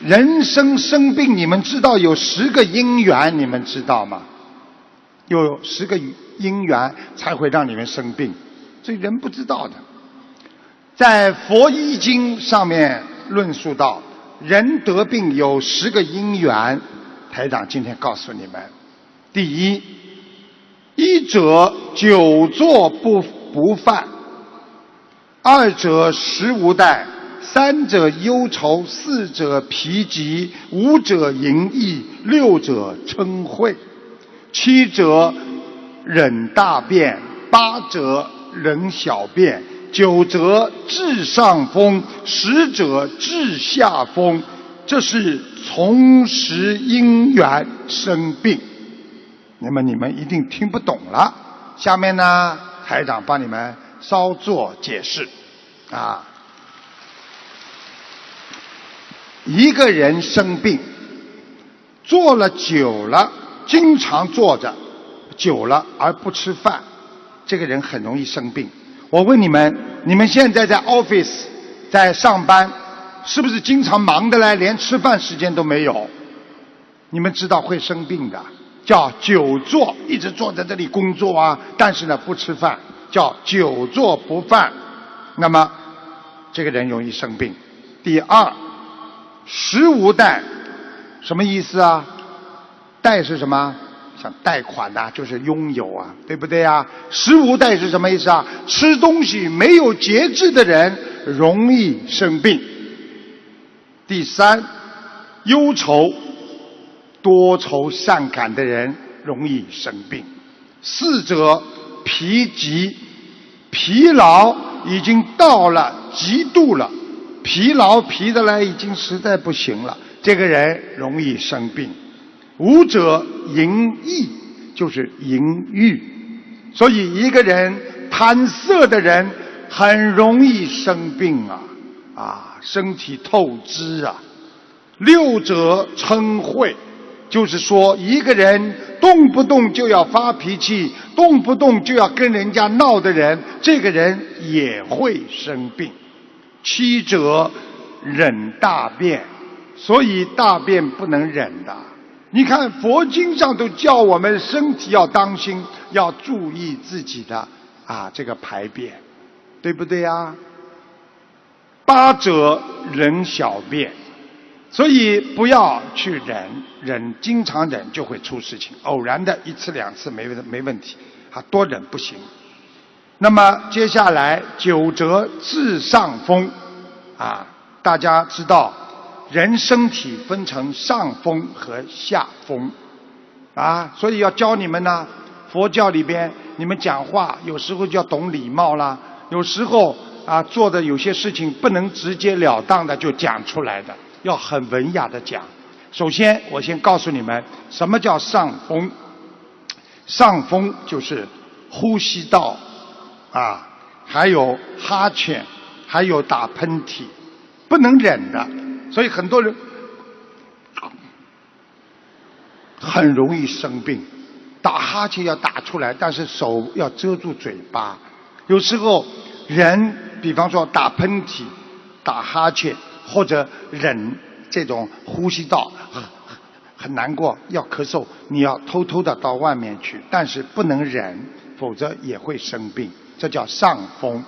人生生病，你们知道有十个因缘，你们知道吗？有十个因缘才会让你们生病，这人不知道的。在《佛医经》上面论述到，人得病有十个因缘。台长今天告诉你们：第一，一者久坐不不犯；二者食无怠；三者忧愁；四者疲极；五者淫逸；六者嗔恚；七者忍大便；八者忍小便；九者治上风；十者治下风。这是从时因缘生病，那么你们一定听不懂了。下面呢，台长帮你们稍作解释。啊，一个人生病，坐了久了，经常坐着久了而不吃饭，这个人很容易生病。我问你们，你们现在在 office 在上班？是不是经常忙的嘞？连吃饭时间都没有。你们知道会生病的，叫久坐，一直坐在这里工作啊，但是呢不吃饭，叫久坐不饭。那么这个人容易生病。第二，食无贷，什么意思啊？贷是什么？像贷款呐，就是拥有啊，对不对啊？食无贷是什么意思啊？吃东西没有节制的人容易生病。第三，忧愁、多愁善感的人容易生病。四者疲极，疲劳已经到了极度了，疲劳疲的来已经实在不行了，这个人容易生病。五者淫逸，就是淫欲，所以一个人贪色的人很容易生病啊啊。身体透支啊！六者称恚，就是说一个人动不动就要发脾气，动不动就要跟人家闹的人，这个人也会生病。七者忍大便，所以大便不能忍的。你看佛经上都叫我们身体要当心，要注意自己的啊这个排便，对不对呀？八者忍小便，所以不要去忍，忍经常忍就会出事情。偶然的一次两次没问没问题，啊多忍不行。那么接下来九折治上风，啊大家知道人身体分成上风和下风，啊所以要教你们呢。佛教里边你们讲话有时候就要懂礼貌啦，有时候。啊，做的有些事情不能直截了当的就讲出来的，要很文雅的讲。首先，我先告诉你们，什么叫上风？上风就是呼吸道啊，还有哈欠，还有打喷嚏，不能忍的。所以很多人很容易生病，打哈欠要打出来，但是手要遮住嘴巴。有时候人。比方说打喷嚏、打哈欠，或者忍这种呼吸道很难过要咳嗽，你要偷偷的到外面去，但是不能忍，否则也会生病。这叫上风。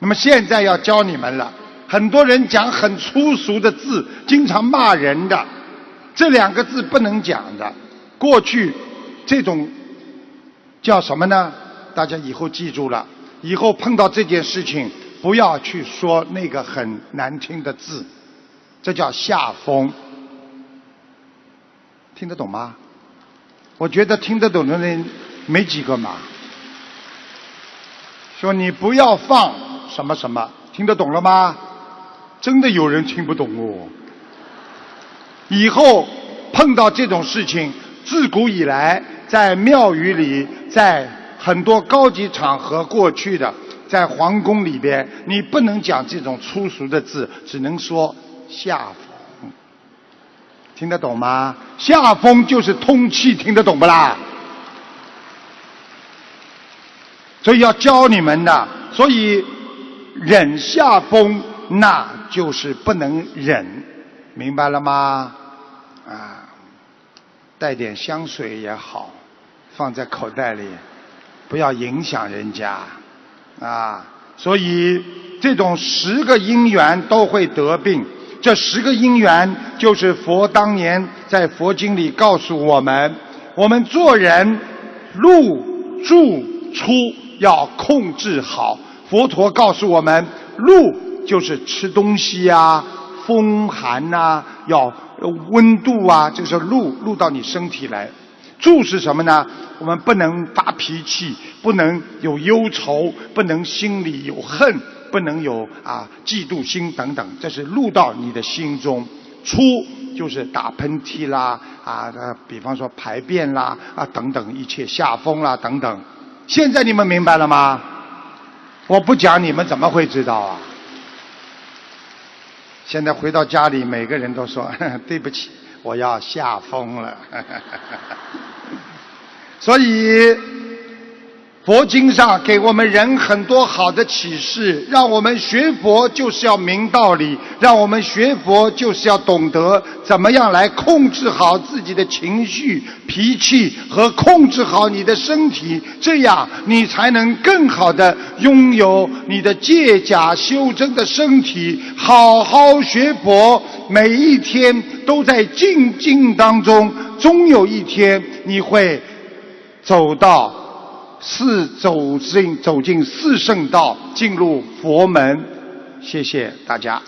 那么现在要教你们了，很多人讲很粗俗的字，经常骂人的，这两个字不能讲的。过去这种叫什么呢？大家以后记住了，以后碰到这件事情。不要去说那个很难听的字，这叫下风，听得懂吗？我觉得听得懂的人没几个嘛。说你不要放什么什么，听得懂了吗？真的有人听不懂哦。以后碰到这种事情，自古以来在庙宇里，在很多高级场合过去的。在皇宫里边，你不能讲这种粗俗的字，只能说下风，听得懂吗？下风就是通气，听得懂不啦？所以要教你们的，所以忍下风，那就是不能忍，明白了吗？啊，带点香水也好，放在口袋里，不要影响人家啊。所以这种十个因缘都会得病，这十个因缘就是佛当年在佛经里告诉我们，我们做人入住出要控制好。佛陀告诉我们，入就是吃东西呀，风寒呐，要温度啊，就是入入到你身体来。住是什么呢？我们不能发脾气，不能有忧愁，不能心里有恨，不能有啊嫉妒心等等，这是入到你的心中。出就是打喷嚏啦，啊，比方说排便啦，啊等等一切下风啦等等。现在你们明白了吗？我不讲你们怎么会知道啊？现在回到家里，每个人都说 对不起。我要吓疯了，所以佛经上给我们人很多好的启示，让我们学佛就是要明道理，让我们学佛就是要懂得怎么样来控制好自己的情绪、脾气和控制好你的身体，这样你才能更好的拥有你的借假修真的身体，好好学佛，每一天。都在静静当中，终有一天你会走到是走进走进四圣道，进入佛门。谢谢大家。